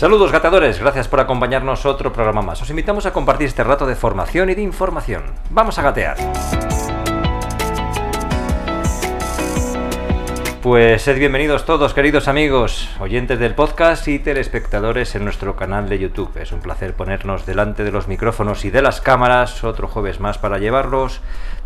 Saludos gatadores, gracias por acompañarnos otro programa más. Os invitamos a compartir este rato de formación y de información. Vamos a gatear. Pues sed bienvenidos todos, queridos amigos, oyentes del podcast y telespectadores en nuestro canal de YouTube. Es un placer ponernos delante de los micrófonos y de las cámaras otro jueves más para llevarlos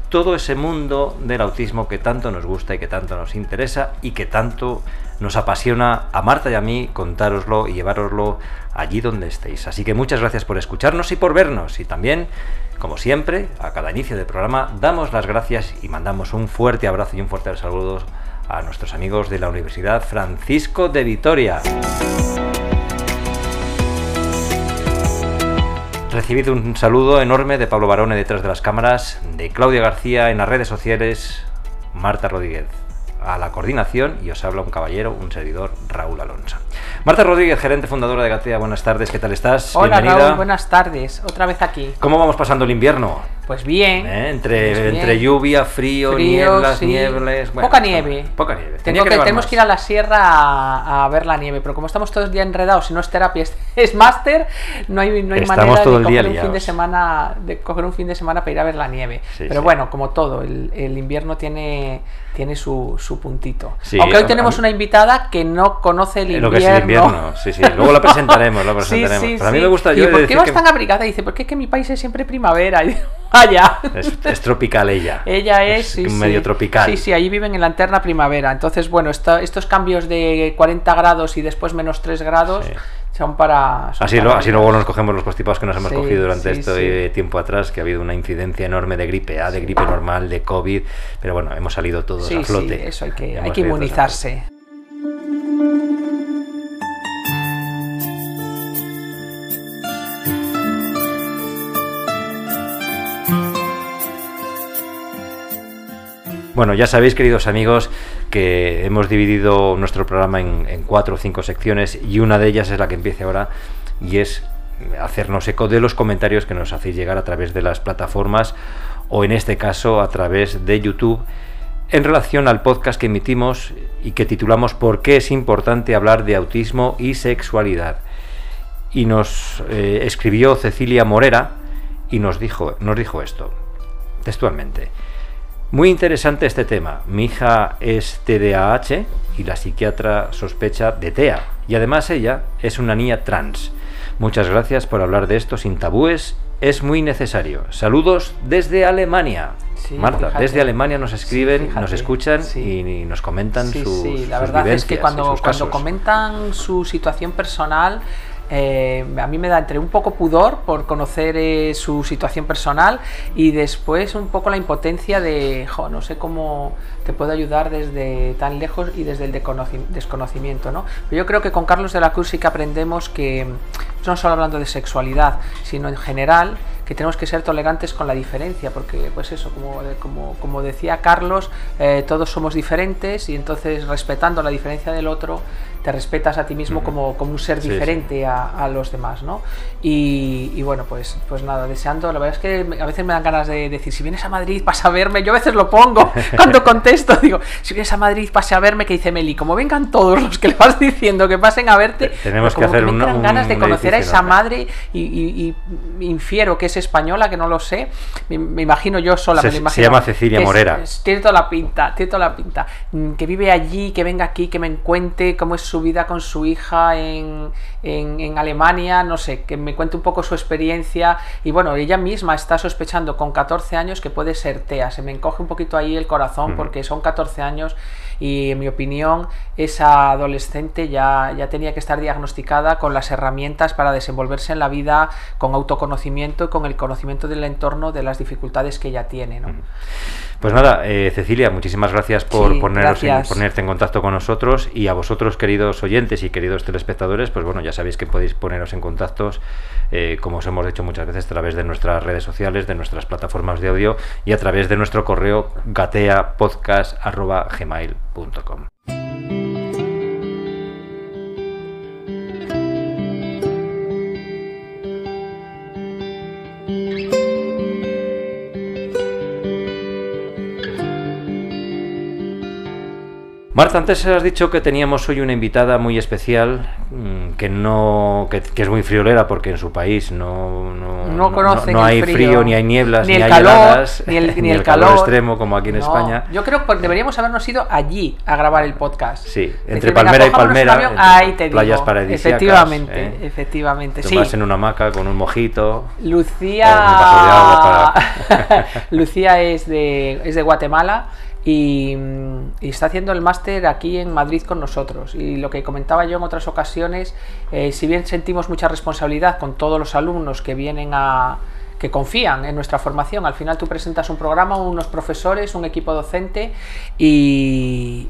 todo ese mundo del autismo que tanto nos gusta y que tanto nos interesa y que tanto nos apasiona a Marta y a mí contároslo y llevároslo allí donde estéis. Así que muchas gracias por escucharnos y por vernos. Y también, como siempre, a cada inicio del programa damos las gracias y mandamos un fuerte abrazo y un fuerte saludo a nuestros amigos de la Universidad Francisco de Vitoria. Recibido un saludo enorme de Pablo Barone detrás de las cámaras, de Claudia García en las redes sociales, Marta Rodríguez a la coordinación y os habla un caballero, un servidor, Raúl Alonso. Marta Rodríguez, gerente fundadora de Gatea, buenas tardes, ¿qué tal estás? Hola Raúl, buenas tardes, otra vez aquí. ¿Cómo vamos pasando el invierno? Pues bien. ¿Eh? Entre, pues entre lluvia, frío, nieblas, niebles. poca nieve. Poca nieve. Tengo que, tenemos que ir a la sierra a, ver la nieve, pero como estamos todos el día enredados, si no es terapia, es, máster, no hay, no hay manera de coger, un fin de semana, de coger un fin de semana para ir a ver la nieve. pero bueno, como todo, el, el invierno tiene tiene su, su puntito. Aunque hoy tenemos una invitada que no conoce el invierno. Lo que es el invierno, sí, sí. Luego la presentaremos, la presentaremos. a mí me gusta yo. ¿Por qué vas tan abrigada? dice, porque es que mi país es siempre primavera. Es, tropical ella. Ella es. es medio tropical. Sí, sí, allí viven en la eterna primavera. Entonces, bueno, estos cambios de 40 grados y después menos 3 grados son para... así, así luego nos cogemos los constipados que nos hemos cogido durante este tiempo atrás, que ha habido una incidencia enorme de gripe A, de gripe normal, de COVID, pero bueno, hemos salido todos a flote. Sí, eso hay que, hay que inmunizarse. Bueno, ya sabéis, queridos amigos, que hemos dividido nuestro programa en, cuatro o cinco secciones y una de ellas es la que empiece ahora y es hacernos eco de los comentarios que nos hacéis llegar a través de las plataformas o en este caso a través de YouTube en relación al podcast que emitimos y que titulamos ¿Por qué es importante hablar de autismo y sexualidad? Y nos eh, escribió Cecilia Morera y nos dijo, nos dijo esto, textualmente. Muy interesante este tema. Mi hija es TDAH y la psiquiatra sospecha de TEA. Y además ella es una niña trans. Muchas gracias por hablar de esto sin tabúes. Es muy necesario. Saludos desde Alemania. Marta, desde Alemania nos escriben, nos escuchan y, nos comentan sus, sí, la verdad es que cuando, cuando comentan su situación personal eh, a mí me da entre un poco pudor por conocer eh, su situación personal y después un poco la impotencia de, no sé cómo te puedo ayudar desde tan lejos y desde el desconocimiento. ¿no? Pero yo creo que con Carlos de la Cruz sí que aprendemos que, no solo hablando de sexualidad, sino en general, que tenemos que ser tolerantes con la diferencia, porque pues eso, como, como, como decía Carlos, eh, todos somos diferentes y entonces respetando la diferencia del otro, te respetas a ti mismo como, como un ser diferente A, a, los demás, ¿no? Y, y, bueno, pues, pues nada, deseando, la verdad es que a veces me dan ganas de decir, si vienes a Madrid, pasa a verme, yo a veces lo pongo cuando contesto, digo, si vienes a Madrid, pase a verme, que dice Meli, como vengan todos los que le vas diciendo que pasen a verte, tenemos que hacer que me ganas de conocer a esa madre y, y, infiero que es española, que no lo sé, me, imagino yo sola, se, me imagino. Se llama Cecilia Morera. tiene toda la pinta, tiene toda la pinta, mm, que vive allí, que venga aquí, que me encuentre cómo es su vida con su hija en, en, Alemania, no sé, que me cuente un poco su experiencia. Y bueno, ella misma está sospechando con 14 años que puede ser TEA. Se me encoge un poquito ahí el corazón porque son 14 años y en mi opinión esa adolescente ya, ya tenía que estar diagnosticada con las herramientas para desenvolverse en la vida con autoconocimiento y con el conocimiento del entorno de las dificultades que ella tiene. ¿no? Pues nada, eh, Cecilia, muchísimas gracias por ponernos En, ponerte en contacto con nosotros y a vosotros, queridos oyentes y queridos telespectadores, pues bueno, ya sabéis que podéis poneros en contactos, eh, como os hemos dicho muchas veces, a través de nuestras redes sociales, de nuestras plataformas de audio y a través de nuestro correo gateapodcast.gmail.com. Marta, antes has dicho que teníamos hoy una invitada muy especial mm, que no que, es muy friolera porque en su país no no, no, no, hay frío. ni hay nieblas ni, el hay calor ni el, ni el calor, extremo como aquí en España. Yo creo que deberíamos habernos ido allí a grabar el podcast. Sí, entre palmera y palmera, ahí te playas paradisíacas. Efectivamente, ¿eh? efectivamente. Tomarse en una hamaca con un mojito. Lucía Lucía es de es de Guatemala y, está haciendo el máster aquí en Madrid con nosotros. Y lo que comentaba yo en otras ocasiones, eh, si bien sentimos mucha responsabilidad con todos los alumnos que vienen a que confían en nuestra formación, al final tú presentas un programa, unos profesores, un equipo docente y,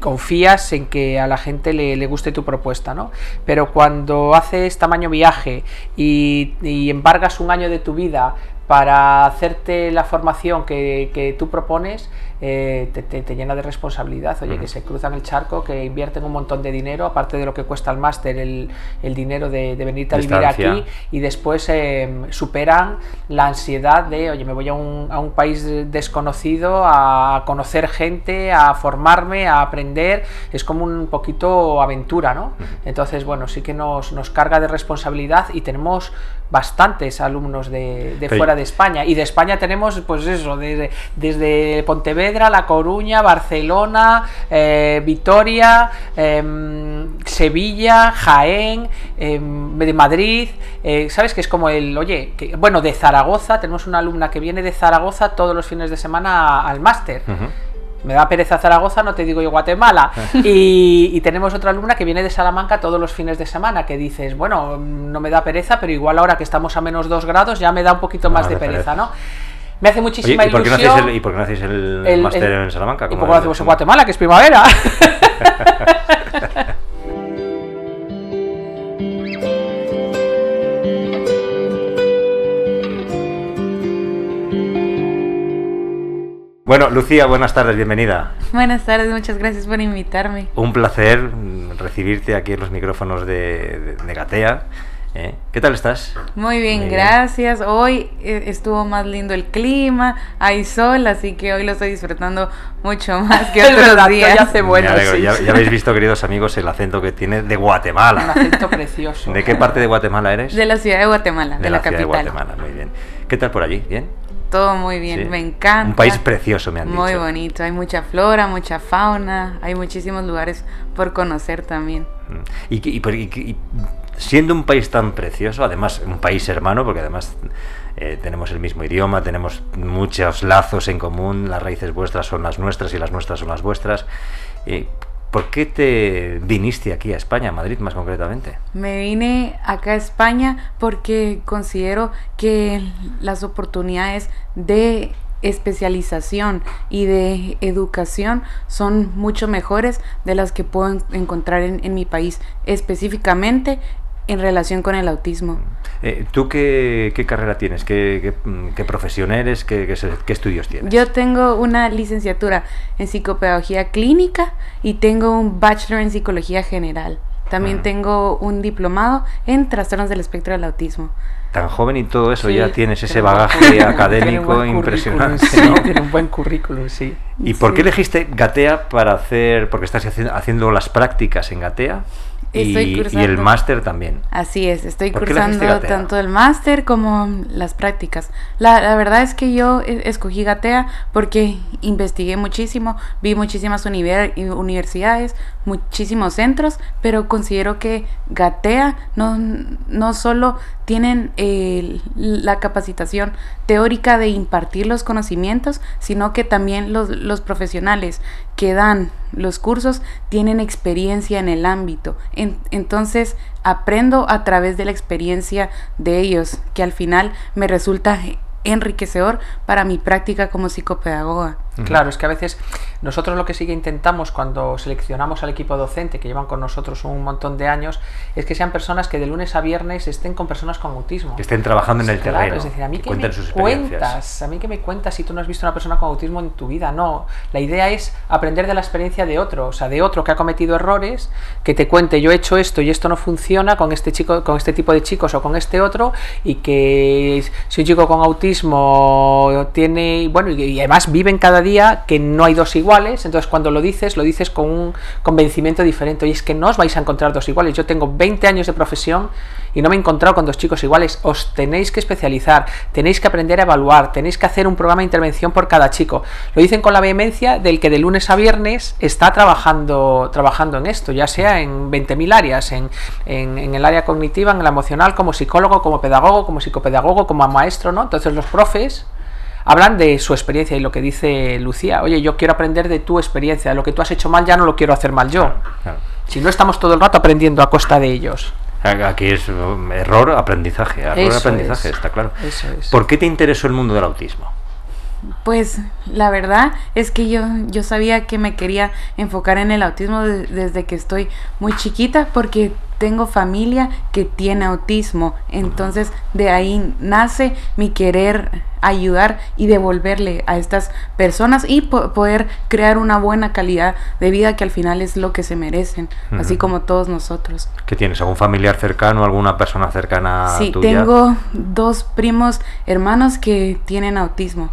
confías en que a la gente le, guste tu propuesta, ¿no? Pero cuando haces tamaño viaje y, y embargas un año de tu vida para hacerte la formación que, que tú propones, eh, te, llena de responsabilidad. Oye, que se cruzan el charco, que invierten un montón de dinero, aparte de lo que cuesta el máster, el, el, dinero de, de venirte a vivir aquí, y después em, superan la ansiedad de, oye, me voy a un, a un, país desconocido a conocer gente, a formarme, a aprender. Es como un poquito aventura, ¿no? Entonces, bueno, sí que nos, nos carga de responsabilidad y tenemos bastantes alumnos de, de fuera de España. Y de España tenemos, pues eso, desde, desde Pontevedra, La Coruña, Barcelona, eh, Vitoria, em, Sevilla, Jaén, em, de Madrid. Eh, ¿Sabes? Que es como el, oye, que, bueno, de Zaragoza, tenemos una alumna que viene de Zaragoza todos los fines de semana al máster me da pereza Zaragoza, no te digo yo Guatemala. y, tenemos otra alumna que viene de Salamanca todos los fines de semana, que dices, bueno, no me da pereza, pero igual ahora que estamos a menos 2 grados ya me da un poquito más de pereza, ¿no? Me hace muchísima ¿y por ilusión. Qué no ¿Y por qué no hacéis el, máster en Salamanca? ¿Y por qué lo hacemos en Guatemala, que es primavera? Bueno, Lucía, buenas tardes, bienvenida. Buenas tardes, muchas gracias por invitarme. Un placer recibirte aquí en los micrófonos de, Gatea. ¿Eh? ¿Qué tal estás? Muy bien, gracias. Hoy eh, estuvo más lindo el clima, hay sol, así que hoy lo estoy disfrutando mucho más que otros días. Ya, hace bueno, ya, habéis visto, queridos amigos, el acento que tiene de Guatemala. Un acento precioso. ¿De qué parte de Guatemala eres? De la ciudad de Guatemala, de, la, capital. de Guatemala, muy bien. ¿Qué tal por allí? ¿Bien? todo muy bien, me encanta. Un país precioso, me han dicho. Muy bonito, hay mucha flora, mucha fauna, hay muchísimos lugares por conocer también. Mm. Y, siendo un país tan precioso, además un país hermano, porque además eh, tenemos el mismo idioma, tenemos muchos lazos en común, las raíces vuestras son las nuestras y las nuestras son las vuestras. Eh, ¿Por qué te viniste aquí a España, a Madrid más concretamente? Me vine acá a España porque considero que las oportunidades de especialización y de educación son mucho mejores de las que puedo encontrar en, en mi país, específicamente en relación con el autismo. Eh, ¿Tú qué, carrera tienes? ¿Qué, profesión eres? ¿Qué, estudios tienes? Yo tengo una licenciatura en psicopedagogía clínica y tengo un bachelor en psicología general. También tengo un diplomado en trastornos del espectro del autismo. Tan joven y todo eso, ya tienes ese bagaje académico impresionante. Sí, tiene un buen currículum, sí. ¿Y por qué elegiste Gatea para hacer, porque estás haciendo las prácticas en Gatea? Y, el máster también. Así es, estoy cursando tanto el máster como las prácticas. La, la, verdad es que yo escogí Gatea porque investigué muchísimo, vi muchísimas universidades, muchísimos centros, pero considero que Gatea no, no solo tienen eh, la capacitación teórica de impartir los conocimientos, sino que también los, los, profesionales que dan los cursos tienen experiencia en el ámbito. entonces aprendo a través de la experiencia de ellos, que al final me resulta enriquecedor para mi práctica como psicopedagoga. Claro, es que a veces nosotros lo que sí que intentamos cuando seleccionamos al equipo docente, que llevan con nosotros un montón de años, es que sean personas que de lunes a viernes estén con personas con autismo. Que estén trabajando en el terreno. Es decir, a mí que me cuentas, a mí que me cuentas si tú no has visto una persona con autismo en tu vida. No, la idea es aprender de la experiencia de otro, o sea, de otro que ha cometido errores, que te cuente yo he hecho esto y esto no funciona con este chico, con este tipo de chicos o con este otro, y que si un chico con autismo tiene, bueno, y además viven cada día que no hay dos iguales, entonces cuando lo dices, lo dices con un convencimiento diferente. Y es que no os vais a encontrar dos iguales. Yo tengo 20 años de profesión y no me he encontrado con dos chicos iguales. Os tenéis que especializar, tenéis que aprender a evaluar, tenéis que hacer un programa de intervención por cada chico. Lo dicen con la vehemencia del que de lunes a viernes está trabajando, trabajando en esto, ya sea en 20.000 áreas, en, en, el área cognitiva, en la emocional, como psicólogo, como pedagogo, como psicopedagogo, como maestro, ¿no? Entonces los profes hablan de su experiencia y lo que dice Lucía, oye, yo quiero aprender de tu experiencia, lo que tú has hecho mal ya no lo quiero hacer mal yo. Si no estamos todo el rato aprendiendo a costa de ellos. Aquí es um, error, aprendizaje, error, aprendizaje, está claro. ¿Por qué te interesó el mundo del autismo? Pues la verdad es que yo, yo sabía que me quería enfocar en el autismo desde que estoy muy chiquita porque tengo familia que tiene autismo, entonces de ahí nace mi querer ayudar y devolverle a estas personas y poder crear una buena calidad de vida que al final es lo que se merecen, así como todos nosotros. ¿Qué tienes? ¿Algún familiar cercano, alguna persona cercana sí, tengo dos primos hermanos que tienen autismo.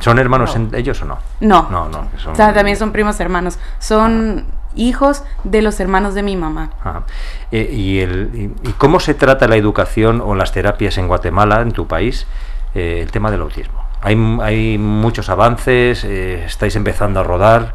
¿Son hermanos ellos o no? No. No, no. O sea, también son primos hermanos. Son hijos de los hermanos de mi mamá. Eh, y, el, y, cómo se trata la educación o las terapias en Guatemala, en tu país, eh, el tema del autismo? ¿Hay, hay muchos avances? Eh, ¿Estáis empezando a rodar?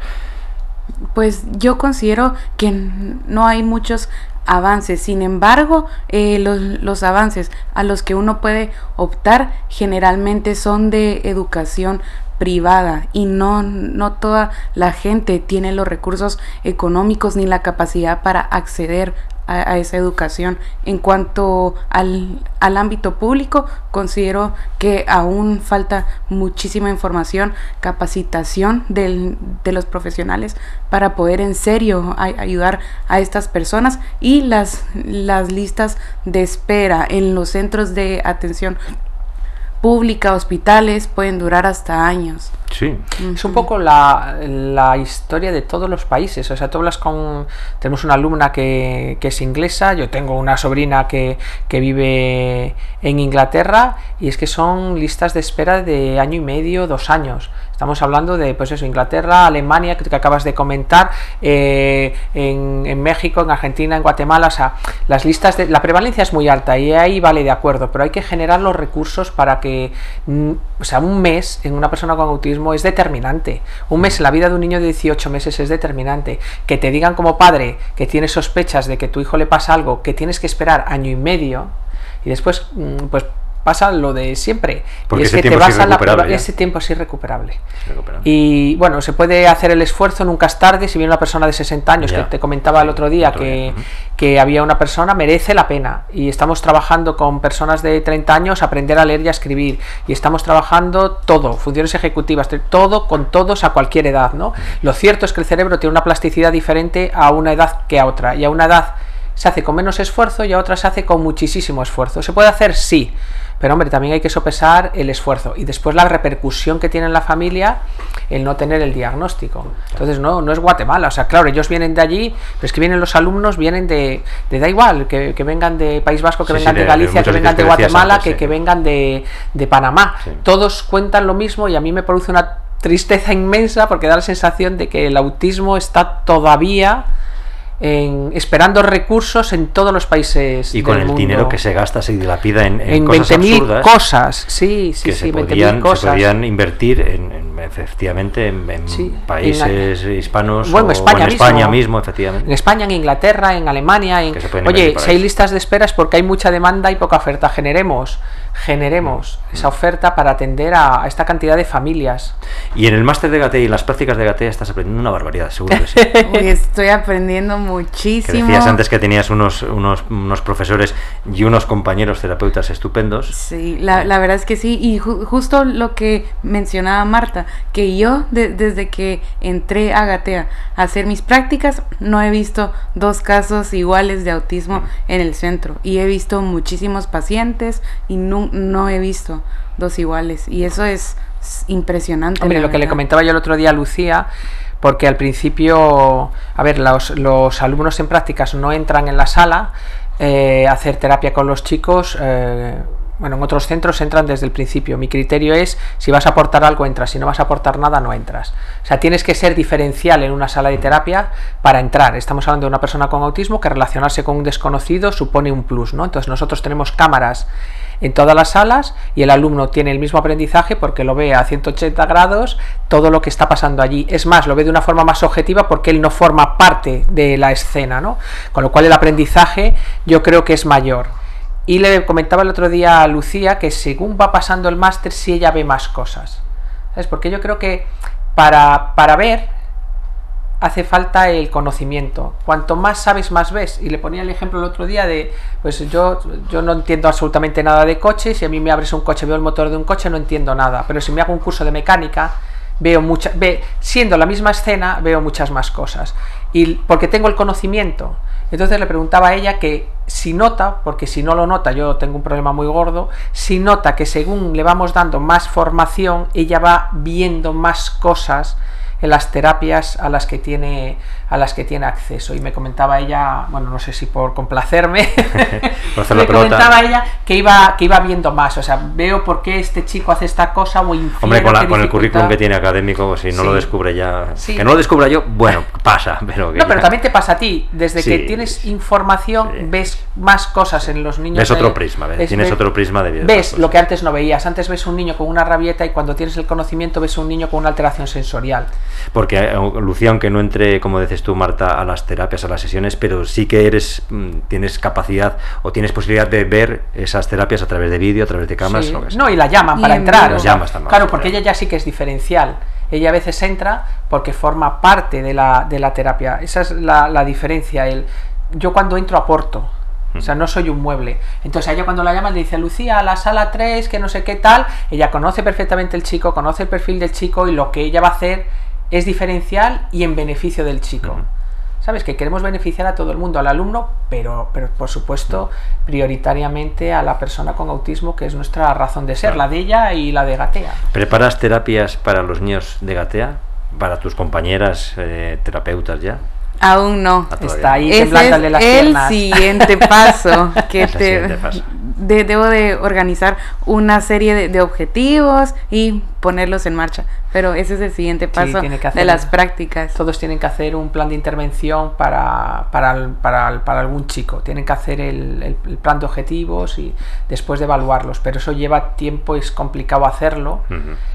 Pues yo considero que no hay muchos avances. Sin embargo, los, los, avances a los que uno puede optar generalmente son de educación privada y no, no toda la gente tiene los recursos económicos ni la capacidad para acceder a, esa educación. En cuanto al, al, ámbito público, considero que aún falta muchísima información, capacitación de los profesionales para poder en serio ayudar a estas personas y las, las listas de espera en los centros de atención pública, hospitales, pueden durar hasta años. Sí. Es un poco la, la, historia de todos los países. O sea, tú hablas con. Tenemos una alumna que, que es inglesa, yo tengo una sobrina que, que, vive en Inglaterra, y es que son listas de espera de año y medio, dos años. Estamos hablando de, pues eso, Inglaterra, Alemania, que, acabas de comentar, eh, en, en, México, en Argentina, en Guatemala. O sea, las listas de. La prevalencia es muy alta y ahí vale de acuerdo, pero hay que generar los recursos para que. Mm, o sea, un mes en una persona con autismo es determinante. Un mes en la vida de un niño de 18 meses es determinante. Que te digan como padre que tienes sospechas de que tu hijo le pasa algo, que tienes que esperar año y medio y después, mm, pues pasa lo de siempre. Porque y es que te vas a la ese tiempo es irrecuperable. Y bueno, se puede hacer el esfuerzo, nunca es tarde. Si viene una persona de 60 años, que te comentaba el otro día que, que había una persona, merece la pena. Y estamos trabajando con personas de 30 años, aprender a leer y a escribir. Y estamos trabajando todo, funciones ejecutivas, todo con todos a cualquier edad. ¿no? Lo cierto es que el cerebro tiene una plasticidad diferente a una edad que a otra. Y a una edad se hace con menos esfuerzo y a otra se hace con muchísimo esfuerzo. ¿Se puede hacer? Sí. Pero hombre, también hay que sopesar el esfuerzo y después la repercusión que tiene en la familia el no tener el diagnóstico. Entonces no, no es Guatemala, o sea, claro, ellos vienen de allí, pero es que vienen los alumnos, vienen de, de da igual, que, vengan de País Vasco, que vengan de, Galicia, que vengan de Guatemala, que, que, vengan de, de Panamá. Todos cuentan lo mismo y a mí me produce una tristeza inmensa porque da la sensación de que el autismo está todavía esperando recursos en todos los países y con el dinero que se gasta se dilapida en, en, cosas 20.000 cosas. Sí sí sí se, podían, cosas. se podían invertir en, efectivamente en, países hispanos bueno, España, en España mismo. efectivamente. En España en Inglaterra en Alemania en... oye si hay listas de esperas porque hay mucha demanda y poca oferta generemos generemos esa oferta para atender a, esta cantidad de familias. Y en el máster de Gatea y en las prácticas de Gatea estás aprendiendo una barbaridad, seguro que sí. estoy aprendiendo muchísimo. decías antes que tenías unos, unos, unos, profesores y unos compañeros terapeutas estupendos. Sí, la, la verdad es que sí. Y justo lo que mencionaba Marta, que yo desde que entré a Gatea a hacer mis prácticas, no he visto dos casos iguales de autismo en el centro. Y he visto muchísimos pacientes y no, no he visto dos iguales. Y eso es impresionante. Hombre, lo que le comentaba yo el otro día a Lucía, porque al principio, a ver, los, los alumnos en prácticas no entran en la sala eh, a hacer terapia con los chicos. Eh, bueno, en otros centros entran desde el principio. Mi criterio es, si vas a aportar algo, entras. Si no vas a aportar nada, no entras. O sea, tienes que ser diferencial en una sala de terapia para entrar. Estamos hablando de una persona con autismo que relacionarse con un desconocido supone un plus, ¿no? Entonces nosotros tenemos cámaras en todas las salas y el alumno tiene el mismo aprendizaje porque lo ve a 180 grados todo lo que está pasando allí. Es más, lo ve de una forma más objetiva porque él no forma parte de la escena, ¿no? Con lo cual el aprendizaje yo creo que es mayor. Y le comentaba el otro día a Lucía que según va pasando el máster, si ella ve más cosas. ¿Sabes? Porque yo creo que para, para ver hace falta el conocimiento. Cuanto más sabes, más ves. Y le ponía el ejemplo el otro día de, pues yo, yo no entiendo absolutamente nada de coches, si a mí me abres un coche, veo el motor de un coche, no entiendo nada. Pero si me hago un curso de mecánica, veo muchas, ve, siendo la misma escena, veo muchas más cosas. Y porque tengo el conocimiento. Entonces le preguntaba a ella que si nota, porque si no lo nota, yo tengo un problema muy gordo, si nota que según le vamos dando más formación, ella va viendo más cosas en las terapias a las que tiene a las que tiene acceso. Y me comentaba ella bueno no sé si por complacerme me comentaba ella que iba que iba viendo más. O sea veo por qué este chico hace esta cosa o hombre con, el currículum que tiene académico si no lo descubre ya que no lo descubra yo bueno pasa pero no pero también te pasa a ti. Desde que tienes información ves más cosas en los niños ves otro prisma tienes otro prisma de vida ves lo que antes no veías. Antes ves un niño con una rabieta y cuando tienes el conocimiento ves un niño con una alteración sensorial. Porque eh, Lucía, aunque no entre, como dices tú, Marta, a las terapias, a las sesiones, pero sí que eres, mm, tienes capacidad o tienes posibilidad de ver esas terapias a través de vídeo, a través de cámaras. no, y la llaman para entrar. claro, porque ella ya sí que es diferencial. Ella a veces entra porque forma parte de la, de la terapia. Esa es la, la diferencia. El, yo cuando entro aporto. O sea, no soy un mueble. Entonces, a ella cuando la llaman le dice, Lucía, a la sala 3, que no sé qué tal, ella conoce perfectamente el chico, conoce el perfil del chico y lo que ella va a hacer es diferencial y en beneficio del chico. ¿Sabes? Que queremos beneficiar a todo el mundo, al alumno, pero, pero por supuesto prioritariamente a la persona con autismo, que es nuestra razón de ser, la de ella y la de Gatea. ¿Preparas terapias para los niños de Gatea? ¿Para tus compañeras eh, terapeutas ya? Aún no. Está ahí Ese es el siguiente paso que te debo de organizar una serie de, objetivos y ponerlos en marcha. Pero ese es el siguiente paso de las prácticas. Todos tienen que hacer un plan de intervención para, para, para, para algún chico. Tienen que hacer el, el, plan de objetivos y después de evaluarlos. Pero eso lleva tiempo, es complicado hacerlo.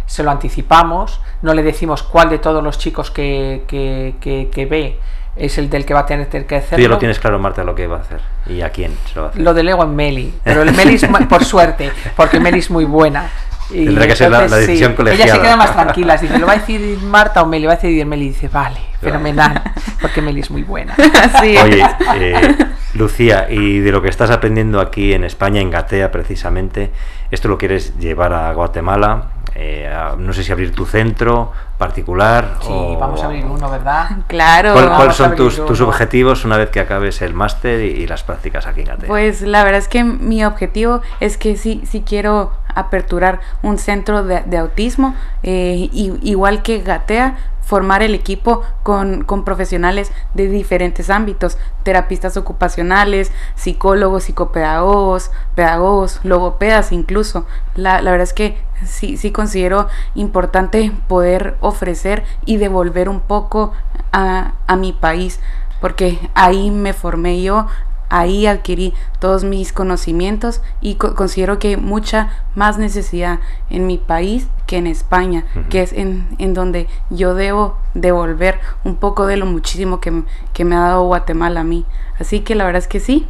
Se lo anticipamos, no le decimos cuál de todos los chicos que, que, que, que ve es el del que va a tener que hacerlo. Tú ya lo tienes claro, Marta, lo que va a hacer y a quién se lo va a hacer. Lo delego en Meli, pero el Meli es, por suerte, porque Meli es muy buena. Y Tendrá que ser la, decisión colegiada. Ella se queda más tranquila, dice, ¿lo va a decir Marta o Meli? Va a decidir Meli y dice, vale, fenomenal, porque Meli es muy buena. Oye, eh, Lucía, y de lo que estás aprendiendo aquí en España, en Gatea precisamente, ¿esto lo quieres llevar a Guatemala? Eh, no sé si abrir tu centro particular. Sí, vamos a abrir uno, ¿verdad? Claro. ¿Cuáles son tus, objetivos una vez que acabes el máster y, las prácticas aquí en Gatea? Pues la verdad es que mi objetivo es que sí, sí quiero aperturar un centro de, autismo, eh, igual que Gatea, formar el equipo con, profesionales de diferentes ámbitos, terapistas ocupacionales, psicólogos, psicopedagogos, pedagogos, logopedas incluso. La, la verdad es que sí, sí considero importante poder ofrecer y devolver un poco a, a mi país, porque ahí me formé yo, ahí adquirí todos mis conocimientos y considero que hay mucha más necesidad en mi país que en España, que es en, en, donde yo debo devolver un poco de lo muchísimo que, que me ha dado Guatemala a mí. Así que la verdad es que sí,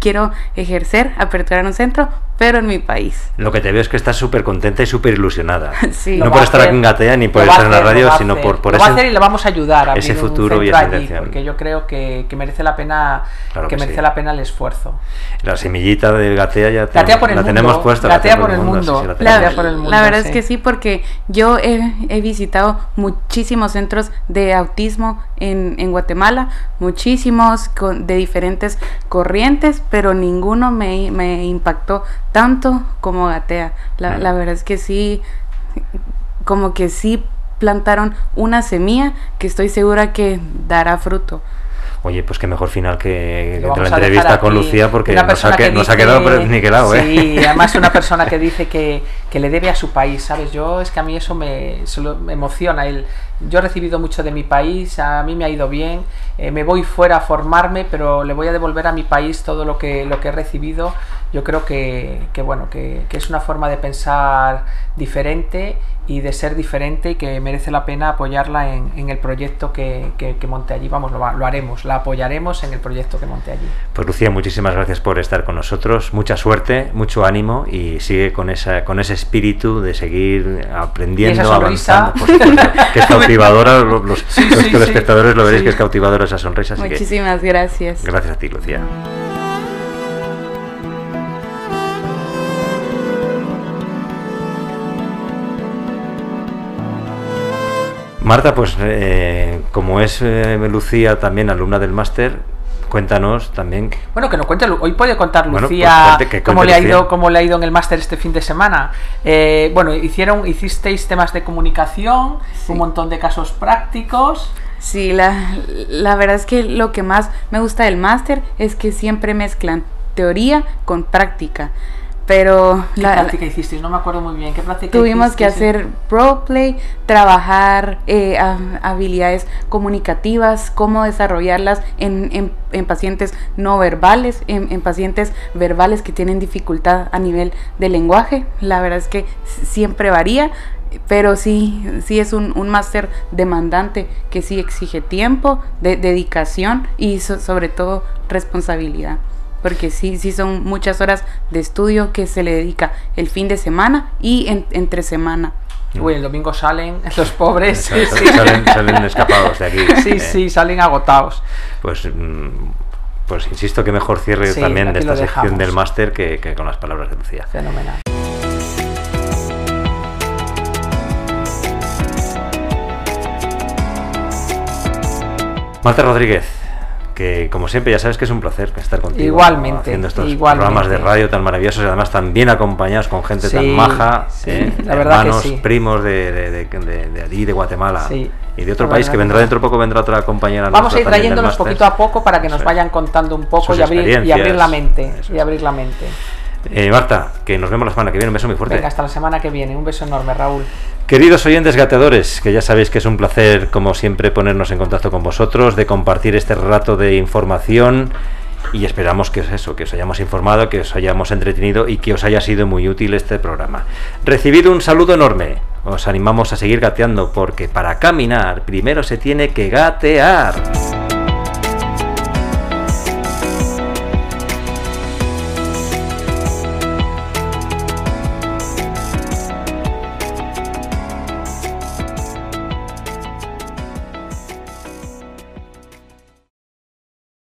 quiero ejercer, aperturar un centro, pero en mi país. Lo que te veo es que estás súper contenta y súper ilusionada. no por estar aquí en Gatea ni por estar en la radio, sino por, por lo ese, va a hacer y le vamos a ayudar a ese futuro y esa intención. Porque yo creo que, que merece la pena que, merece la pena el esfuerzo. La semillita de Gatea ya la tenemos puesta. Gatea por, el mundo. la, verdad es que sí, porque yo he, he visitado muchísimos centros de autismo en, en Guatemala, muchísimos con, de diferentes corrientes, pero ninguno me, me impactó tanto como Gatea. La, la verdad es que sí, como que sí plantaron una semilla que estoy segura que dará fruto. Oye, pues qué mejor final que, la entrevista con Lucía porque nos ha, nos ha, quedado niquelado, ¿eh? Sí, además una persona que dice que, que, le debe a su país, ¿sabes? Yo es que a mí eso me, me emociona. El, yo he recibido mucho de mi país, a mí me ha ido bien, eh, me voy fuera a formarme, pero le voy a devolver a mi país todo lo que, lo que he recibido. Yo creo que, que bueno, que, que, es una forma de pensar diferente y de ser diferente y que merece la pena apoyarla en, en el proyecto que, que, monte allí. Vamos, lo, lo, haremos, la apoyaremos en el proyecto que monte allí. Pues Lucía, muchísimas gracias por estar con nosotros, mucha suerte, mucho ánimo y sigue con, esa, con ese espíritu de seguir aprendiendo, avanzando. que es cautivadora, los, los, espectadores lo veréis que es cautivadora esa sonrisa. Muchísimas gracias. Gracias a ti, Lucía. Marta, pues eh, como es eh, Lucía también alumna del máster, cuéntanos también. Bueno, que nos cuente, hoy puede contar pues Lucía cómo le ha ido, cómo le ha ido en el máster este fin de semana. Eh, bueno, hicieron, hicisteis temas de comunicación, un montón de casos prácticos. Sí, la, la verdad es que lo que más me gusta del máster es que siempre mezclan teoría con práctica pero ¿Qué la, práctica hicisteis? No me acuerdo muy bien. ¿Qué práctica Tuvimos que hacer roleplay, trabajar eh, habilidades comunicativas, cómo desarrollarlas en, en, pacientes no verbales, en, pacientes verbales que tienen dificultad a nivel de lenguaje. La verdad es que siempre varía, pero sí, sí es un, un máster demandante que sí exige tiempo, de, dedicación y sobre todo responsabilidad porque sí, sí son muchas horas de estudio que se le dedica el fin de semana y entre semana. Uy, el domingo salen los pobres. Salen, escapados de aquí. Sí, eh. sí, salen agotados. Pues, mm, pues insisto que mejor cierre también de esta sección del máster que, que, con las palabras de Lucía. Fenomenal. Marta Rodríguez, que como siempre ya sabes que es un placer estar contigo igualmente haciendo estos programas de radio tan maravillosos y además tan bien acompañados con gente tan maja ¿eh? la hermanos primos de, de, de, de, allí de Guatemala y de otro país que vendrá dentro de poco vendrá otra compañera vamos a ir trayéndonos poquito a poco para que nos vayan contando un poco y abrir, y abrir la mente y abrir la mente eh, Marta, que nos vemos la semana que viene. Un beso muy fuerte. Venga, hasta la semana que viene. Un beso enorme, Raúl. Queridos oyentes gateadores, que ya sabéis que es un placer, como siempre, ponernos en contacto con vosotros, de compartir este rato de información y esperamos que es eso, que os hayamos informado, que os hayamos entretenido y que os haya sido muy útil este programa. Recibido un saludo enorme. Os animamos a seguir gateando porque para caminar primero se tiene que gatear.